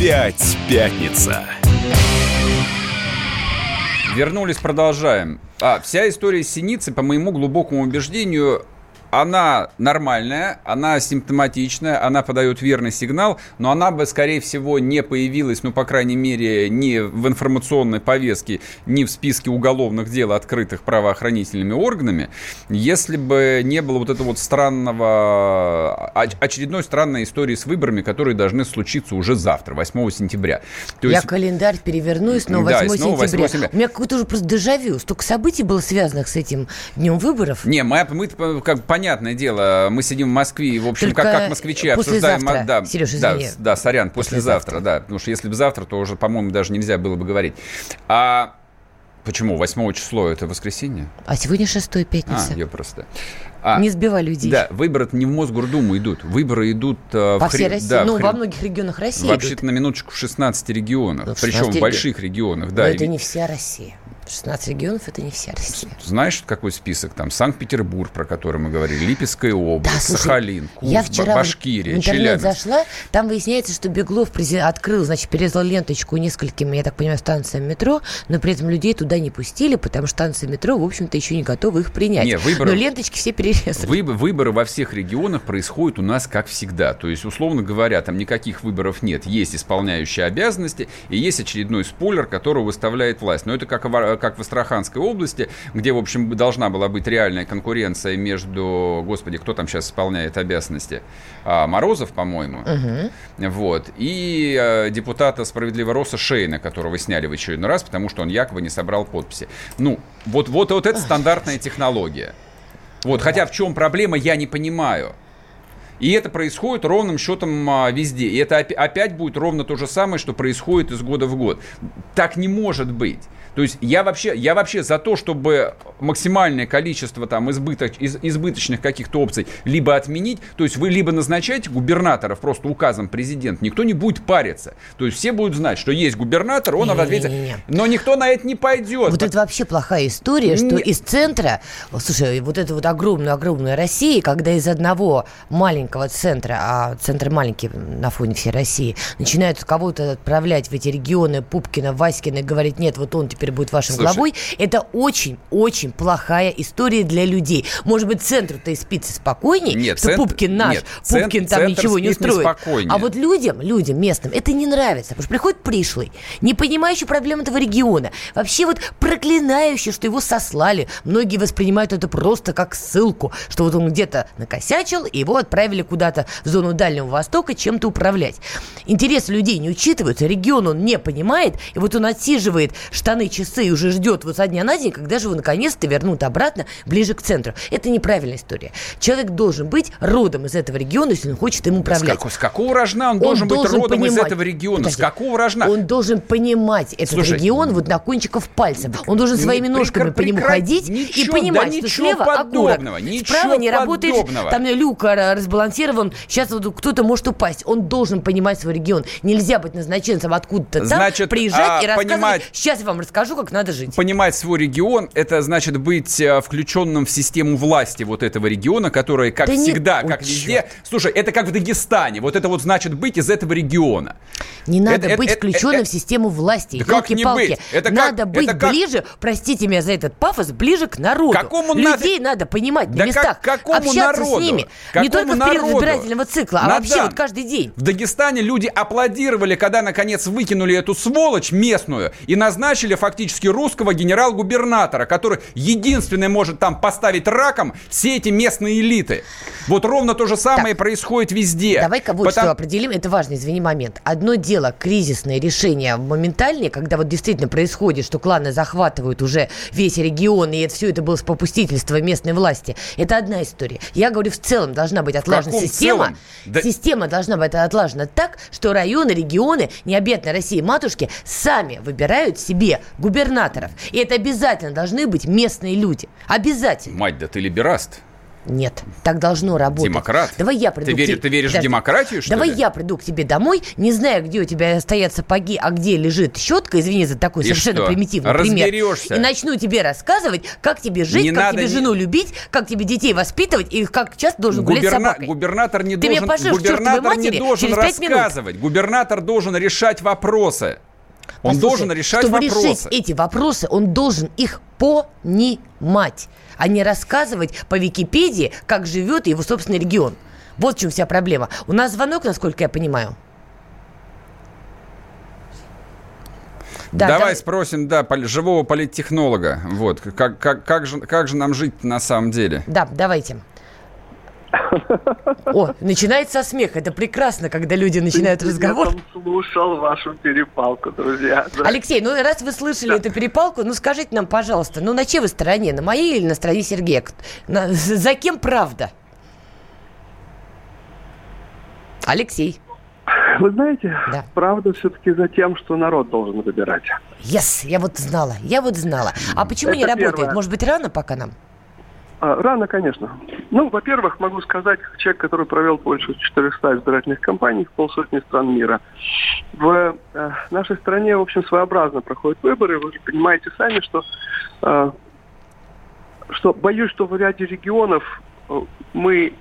Опять пятница. Вернулись, продолжаем. А, вся история Синицы, по моему глубокому убеждению, она нормальная, она симптоматичная, она подает верный сигнал, но она бы, скорее всего, не появилась, ну, по крайней мере, ни в информационной повестке, ни в списке уголовных дел, открытых правоохранительными органами, если бы не было вот этого вот странного, оч- очередной странной истории с выборами, которые должны случиться уже завтра, 8 сентября. То Я есть- календарь переверну и снова Да, и 8 снова 8 сентября. сентября. У меня какое-то уже просто дежавю. Столько событий было связанных с этим днем выборов. Не, мы, мы как понятное дело, мы сидим в Москве и, в общем, Только как, как москвичи послезавтра. обсуждаем... Да, Серёж, да, извини. с- да, сорян, послезавтра, да. Потому что если бы завтра, то уже, по-моему, даже нельзя было бы говорить. А почему? 8 число это воскресенье? А сегодня шестой А, пятница. я просто... А, Не сбивай людей. Да, выборы не в Мосгордуму идут. Выборы идут... э, По в всей хре- России. да, ну, хре- во многих регионах России Вообще-то на минуточку в 16 регионах. Ну, Причем 16 в больших регионах, да. Но это не вся Россия. 16 регионов это не вся Россия. Знаешь, какой список? Там Санкт-Петербург, про который мы говорили, Липецкая область, Да, слушай, Сахалин, Курск, я вчера Башкирия, в интернет Челябинск. зашла, там выясняется, что Беглов открыл, значит, перерезал ленточку несколькими, я так понимаю, станциям метро, но при этом людей туда не пустили, потому что станции метро, в общем-то, еще не готовы их принять. Не, выборы- Но ленточки все перерезали. Выбо- Выборы во всех регионах происходят у нас как всегда. То есть, условно говоря, там никаких выборов нет. Есть исполняющие обязанности и есть очередной спойлер, которого выставляет власть. Но это как, как в Астраханской области, где, в общем, должна была быть реальная конкуренция между, господи, кто там сейчас исполняет обязанности? А, Морозов, по-моему. Вот. И э, депутата «Справедливого Роса» Шейна, которого сняли в очередной раз, потому что он якобы не собрал подписи. Ну, вот, вот, вот это стандартная технология. Вот, хотя в чем проблема, я не понимаю. И это происходит ровным счетом а, везде. И это опя- опять будет ровно то же самое, что происходит из года в год. Так не может быть. То есть я вообще, я вообще за то, чтобы максимальное количество там избыток, из- избыточных каких-то опций либо отменить, то есть вы либо назначаете губернаторов просто указом президента, никто не будет париться. То есть все будут знать, что есть губернатор, он ответит, но никто на это не пойдет. Вот это вообще плохая история, что Не- из центра, слушай, вот это вот огромная-огромная Россия, когда из одного маленького центра, а центр маленький на фоне всей России, начинают кого-то отправлять в эти регионы Пупкина, Васькина говорить, нет, вот он теперь будет вашим Слушай. главой, это очень-очень плохая история для людей. Может быть, центру-то и спится спокойней, Нет, что центр- Пупкин наш, нет, Пупкин там центр ничего не устроит. А вот людям, людям местным это не нравится, потому что приходит пришлый, не понимающий проблем этого региона, вообще вот проклинающий, что его сослали. Многие воспринимают это просто как ссылку, что вот он где-то накосячил, и его отправили куда-то в зону Дальнего Востока чем-то управлять. Интересы людей не учитываются, регион он не понимает, и вот он отсиживает штаны, часы и уже ждет вот со дня на день, когда же его наконец-то вернут обратно ближе к центру. Это неправильная история. Человек должен быть родом из этого региона, если он хочет им С, управлять. как- с какого рожна он, должен быть родом из этого региона? Подожди. С какого рожна? Он должен понимать этот Слушай, регион вот на кончиков пальцев. Он должен не своими прекра- ножками по нему прекра- ходить и ничего, понимать, да что слева подобного, окурок, справа не работает, там люк э, разбалансирован, сейчас вот кто-то может упасть. Он должен понимать свой регион. Нельзя быть назначенцем откуда-то там, Значит, приезжать а, и рассказывать, понимать- сейчас я вам расскажу, как надо жить. Понимать свой регион, это значит быть э, включенным в систему власти вот этого региона, которая, как Да не- всегда, Ой, как чёрт. везде... Слушай, это как в Дагестане. Вот это вот значит быть из этого региона. Не надо Это- быть это- включенным это- в систему власти. Да как не быть? Это как- надо быть это как- ближе, простите меня за этот пафос, ближе к народу. Какому Людей нафиг- надо понимать Да на местах, как- какому общаться народу? с ними. не Какому только в народу? народу. избирательного цикла, а На вообще вот каждый день. В Дагестане люди аплодировали, когда наконец выкинули эту сволочь местную и назначили фактически русского генерал-губернатора, который единственный может там поставить раком все эти местные элиты. Вот ровно то же самое происходит везде. Давай-ка вот Потому- что определим, это важный, извини, момент. Одно дело кризисное решение моментальнее, когда вот действительно происходит, что кланы захватывают уже весь регион, и это все это было с попустительства местной власти. Это одна история. Я говорю, в целом должна быть отлажена система. Да- Система должна быть отлажена так, что районы, регионы, необъятной России матушки сами выбирают себе губернаторов. И это обязательно должны быть местные люди. Обязательно. Мать, да ты либераст. Нет, так должно работать. Демократ? Давай я приду Ты к веришь- тебе- ты веришь в Подожди. демократию, что Давай ли? я приду к тебе домой, не знаю, где у тебя стоят сапоги, а где лежит щетка, извини за такой И совершенно что? примитивный пример. Разберешься. И начну тебе рассказывать, как тебе жить, Не как надо тебе жену любить, как тебе детей воспитывать и как часто должен гулять с Губерна- собакой. Губернатор не Ты должен, губернатор не должен через пять минут. рассказывать. Губернатор должен решать вопросы. Он Послушай, должен решать чтобы вопросы. решить эти вопросы, он должен их понимать, а не рассказывать по Википедии, как живет его собственный регион. Вот в чем вся проблема. У нас звонок, насколько я понимаю. Да, Давай да. спросим, да, живого политтехнолога. Вот, как, как, как, же, как же нам жить на самом деле? Да, давайте. О, начинается со смеха. Это прекрасно, когда люди начинают разговор. Я слушал вашу перепалку, друзья. Да. Алексей, ну раз вы слышали эту перепалку, ну скажите нам, пожалуйста, ну на чьей вы стороне? На моей или на стороне Сергея? На- за кем правда? Алексей. Вы знаете, Да. правда все-таки за тем, что народ должен выбирать. Yes, я вот знала, я вот знала. А почему Это не работает? первое. Может быть, рано пока нам? А, рано, конечно. Ну, во-первых, могу сказать, человек, который провел больше 400 избирательных кампаний в полсотни стран мира. В э, нашей стране, в общем, своеобразно проходят выборы. Вы же понимаете сами, что, э, что боюсь, что в ряде регионов э, мы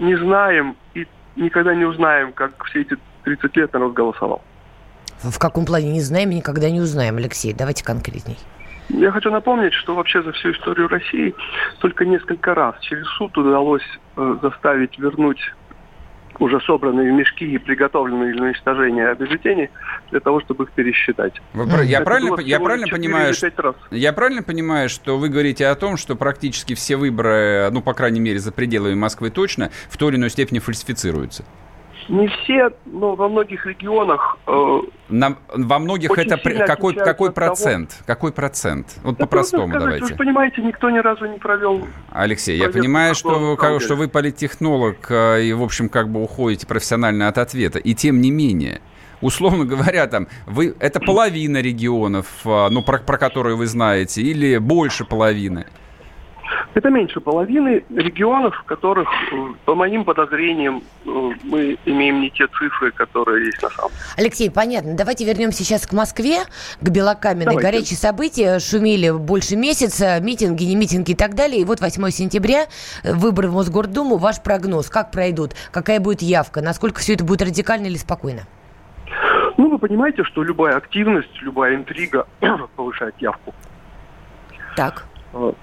не знаем и никогда не узнаем, как все эти 30 лет народ голосовал. В каком плане не знаем и никогда не узнаем, Алексей. Давайте конкретней. Я хочу напомнить, что вообще за всю историю России только несколько раз через суд удалось э, заставить вернуть уже собранные мешки и приготовленные для уничтожения бюллетени для того, чтобы их пересчитать. Вы я Это правильно, я правильно понимаю, что, я правильно понимаю, что вы говорите о том, что практически все выборы, ну, по крайней мере, за пределами Москвы точно, в той или иной степени фальсифицируются? Не все, но во многих регионах э, Нам, во многих это какой, какой от того- процент? Какой процент? Вот да по-простому сказать. Вы давайте. же понимаете, никто ни разу не провел Алексей, я понимаю, что, на как- что вы политтехнолог э, и, в общем, как бы уходите профессионально от ответа. И тем не менее, условно говоря, там, вы, это половина регионов, э, ну, про, про которые вы знаете, или больше половины. Это меньше половины регионов, в которых, э, по моим подозрениям, э, мы имеем не те цифры, которые есть на самом деле. Алексей, понятно. Давайте вернемся сейчас к Москве, к Белокаменной. Давайте. Горячие события шумели больше месяца, митинги, не митинги и так далее. И вот 8 сентября, э, выборы в Мосгордуму. Ваш прогноз, как пройдут, какая будет явка, насколько все это будет радикально или спокойно? Ну, вы понимаете, что любая активность, любая интрига повышает явку. Так,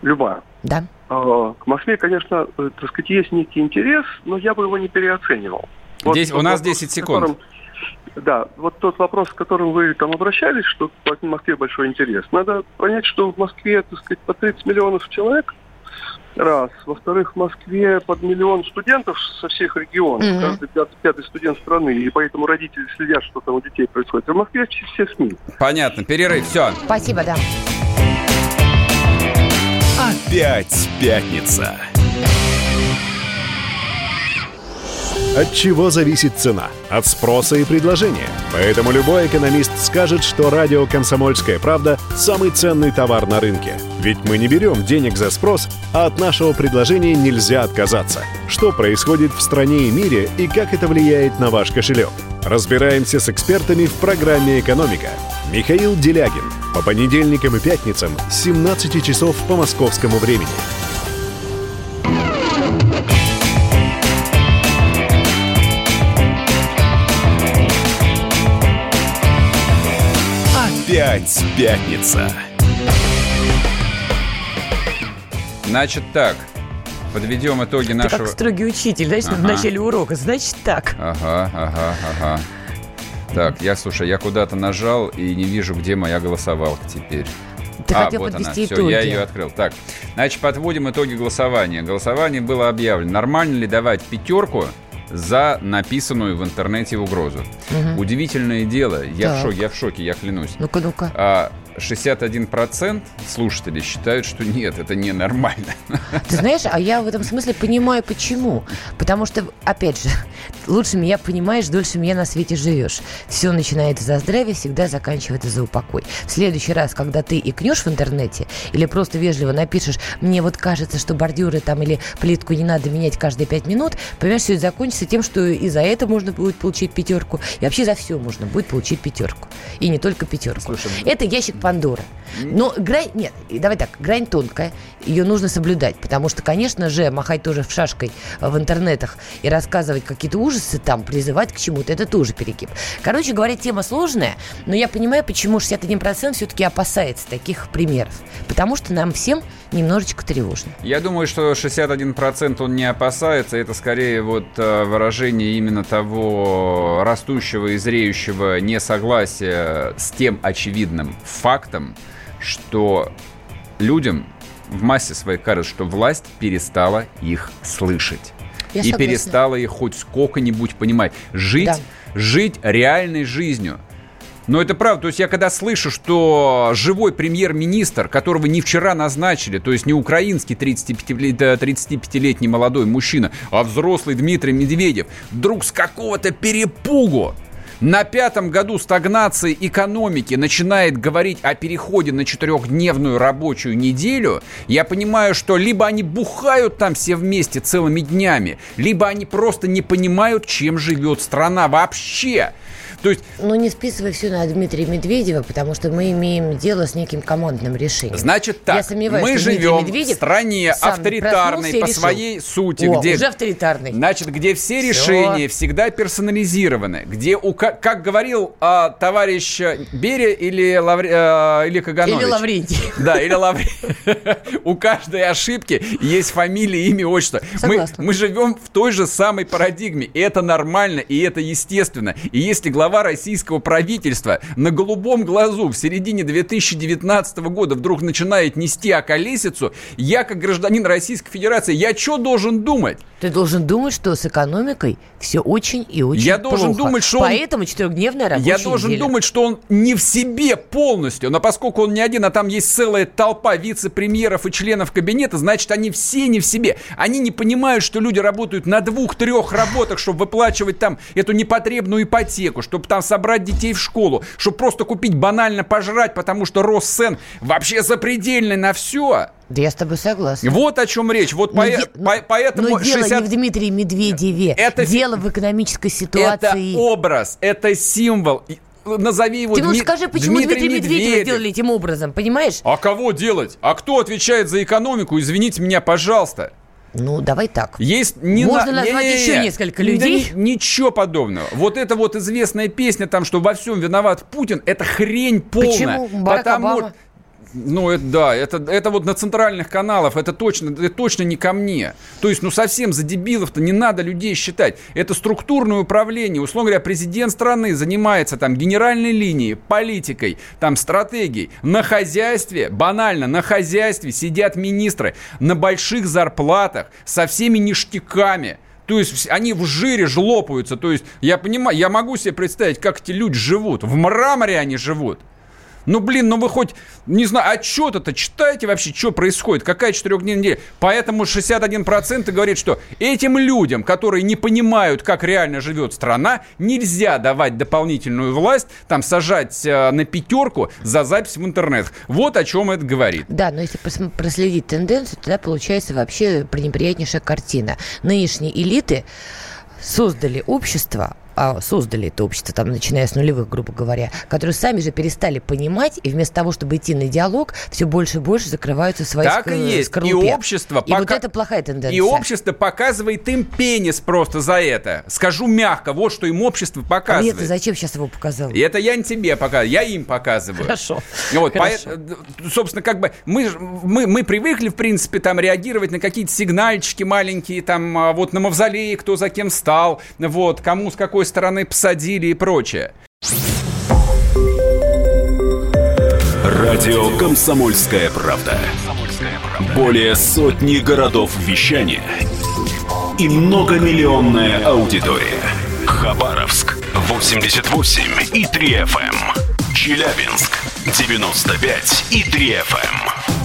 Любая. да. Э, К Москве, конечно, э, так сказать, есть некий интерес, но я бы его не переоценивал. Десять- у тот нас вопрос, 10 с секунд. которым- да, вот тот вопрос, с которым вы там обращались, что в Москве большой интерес. Надо понять, что в Москве, так сказать, по 30 миллионов человек, раз. Во-вторых, в Москве под миллион студентов со всех регионов, Мгм. каждый пятый, пятый студент страны, и поэтому родители следят, что там у детей происходит. В Москве все, все СМИ. Понятно, перерыв, все. Спасибо, да. Опять пятница. От чего зависит цена? От спроса и предложения. Поэтому любой экономист скажет, что радио «Комсомольская правда» – самый ценный товар на рынке. Ведь мы не берем денег за спрос, а от нашего предложения нельзя отказаться. Что происходит в стране и мире и как это влияет на ваш кошелек? Разбираемся с экспертами в программе «Экономика». Михаил Делягин. По понедельникам и пятницам с 17 часов по московскому времени. Опять пятница. Значит так, подведем итоги Ты нашего... как строгий учитель, знаешь, Ага. в начале урока. Значит так. Ага, ага, ага. Так, я, слушай, я куда-то нажал и не вижу, где моя голосовалка теперь. Ты а, хотел вот она, подвести все, итоги. я ее открыл. Так, значит, подводим итоги голосования. Голосование было объявлено. Нормально ли давать пятерку за написанную в интернете угрозу? Удивительное дело. Я в Так. шоке, я в шоке, я клянусь. Ну-ка, ну-ка. А 61% слушателей считают, что нет, это ненормально. Ты знаешь, а я в этом смысле понимаю, почему. Потому что, опять же, лучше меня понимаешь, дольше меня на свете живешь. Все начинается за здравие, всегда заканчивается за упокой. В следующий раз, когда ты икнешь в интернете или просто вежливо напишешь, мне вот кажется, что бордюры там или плитку не надо менять каждые пять минут, понимаешь, все это закончится тем, что и за это можно будет получить пятерку, и вообще за все можно будет получить пятерку. И не только пятерку. Слушай, это ящик Пандоры. Но грань, нет, давай так, грань тонкая, ее нужно соблюдать, потому что, конечно же, махать тоже в шашкой э, в интернетах и рассказывать какие-то ужасы там, призывать к чему-то, это тоже перегиб. Короче говоря, тема сложная, но я понимаю, почему 61% все-таки опасается таких примеров, потому что нам всем немножечко тревожно. Я думаю, что 61% он не опасается. Это скорее вот э, выражение именно того растущего и зреющего несогласия с тем очевидным фактом, что людям в массе своей кажется, что власть перестала их слышать. Я и согласна. перестала их хоть сколько-нибудь понимать. Жить, Да. жить реальной жизнью. Но это правда. То есть я когда слышу, что живой премьер-министр, которого не вчера назначили, то есть не украинский 35 да, 35-летний молодой мужчина, а взрослый Дмитрий Медведев, вдруг с какого-то перепугу на пятом году стагнации экономики начинает говорить о переходе на четырехдневную рабочую неделю, я понимаю, что либо они бухают там все вместе целыми днями, либо они просто не понимают, чем живет страна вообще. То есть Но не списывай все на Дмитрия Медведева, потому что мы имеем дело с неким командным решением. Значит Я так, сомневаюсь, мы живем в стране авторитарной по решил. своей сути, О, где уже авторитарный. Значит, где все Всё. решения всегда персонализированы, где, у, как, как говорил а, товарищ Берия или, Лавре- а, или Каганович. Или Лаврентий. Да, или Лаврентий. У каждой ошибки есть фамилия, имя, отчество. Мы, мы живем в той же самой парадигме. И это нормально, и это естественно. И если глава российского правительства на голубом глазу в середине 2019 года вдруг начинает нести околесицу, я, как гражданин Российской Федерации, я что должен думать? Ты должен думать, что с экономикой все очень и очень Я должен плохо. думать, что он- Поэтому четырехдневная рабочая Я должен неделя. думать, что он не в себе полностью, но поскольку он не один, а там есть целая толпа вице-премьеров и членов кабинета, значит, они все не в себе. Они не понимают, что люди работают на двух-трех работах, чтобы выплачивать там эту непотребную ипотеку, чтобы там собрать детей в школу, чтобы просто купить банально пожрать, потому что рост цен вообще запредельный на все. Да я с тобой согласна. Вот о чем речь. Вот Но по- де- по- поэтому Но дело 60 не в Дмитрии Медведеве. Это- Дело в экономической Это ситуации. образ, это символ. И Назови его Ты Дми- скажи, почему Дмитрий Медведева Медведев. сделали этим образом, понимаешь? А кого делать? А кто отвечает за экономику? Извините меня, пожалуйста. Ну, давай так. Есть не Можно на- назвать не-не-не. еще несколько Да людей? ни- ничего подобного. Вот эта вот известная песня там, что во всем виноват Путин, это хрень полная. Почему? Барак Потому- Обама. Ну, это да, это, это вот на центральных каналах, это точно, это точно не ко мне. То есть, ну, совсем за дебилов-то не надо людей считать. Это структурное управление. Условно говоря, президент страны занимается там генеральной линией, политикой, там стратегией. На хозяйстве, банально, на хозяйстве сидят министры на больших зарплатах, со всеми ништяками. То есть они в жире жлопаются. То есть я понимаю, я могу себе представить, как эти люди живут. В мраморе они живут. Ну, блин, ну вы хоть, не знаю, отчет-то читаете вообще, что происходит, какая четырехдневная неделя. Поэтому 61% говорит, что этим людям, которые не понимают, как реально живет страна, нельзя давать дополнительную власть, там, сажать э, на пятерку за запись в интернет. Вот о чем это говорит. Да, но если проследить тенденцию, тогда получается вообще пренеприятнейшая картина. Нынешние элиты создали общество, а, создали это общество, там, начиная с нулевых, грубо говоря, которые сами же перестали понимать, и вместо того, чтобы идти на диалог, все больше и больше закрываются в своей Так и есть. скорлупе. И общество И пока- вот это плохая тенденция. И общество показывает им пенис просто за это. Скажу мягко, вот что им общество А показывает. мне-то зачем сейчас его показал? И это я не тебе показываю, я им показываю. Хорошо. Вот, Хорошо. поэт- собственно, как бы мы, мы, мы привыкли, в принципе, там реагировать на какие-то сигнальчики маленькие, там, а, вот на мавзолее, кто за кем стал, вот, кому с какой стороны посадили и прочее. Радио «Комсомольская правда». Более сотни городов вещания и многомиллионная аудитория. Хабаровск 88 и 3 FM. Челябинск 95 и 3 FM.